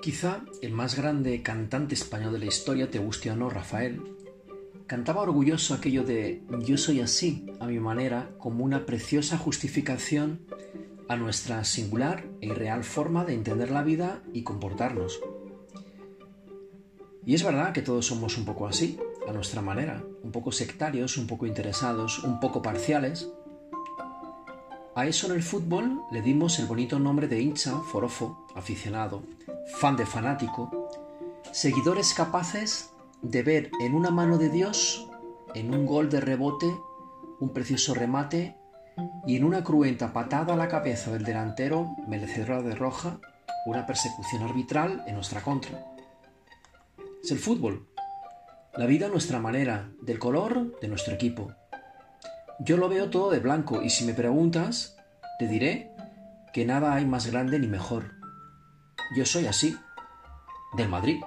Quizá el más grande cantante español de la historia, te guste o no, Rafael, cantaba orgulloso aquello de yo soy así, a mi manera, como una preciosa justificación a nuestra singular e irreal forma de entender la vida y comportarnos. Y es verdad que todos somos un poco así, a nuestra manera, un poco sectarios, un poco interesados, un poco parciales. A eso en el fútbol le dimos el bonito nombre de hincha, forofo, aficionado, fan de fanático, seguidores capaces de ver en una mano de Dios, en un gol de rebote, un precioso remate y en una cruenta patada a la cabeza del delantero, merecedora de roja, una persecución arbitral en nuestra contra. Es el fútbol, la vida a nuestra manera, del color de nuestro equipo. Yo lo veo todo de blanco y si me preguntas, te diré que nada hay más grande ni mejor. Yo soy así, del Madrid.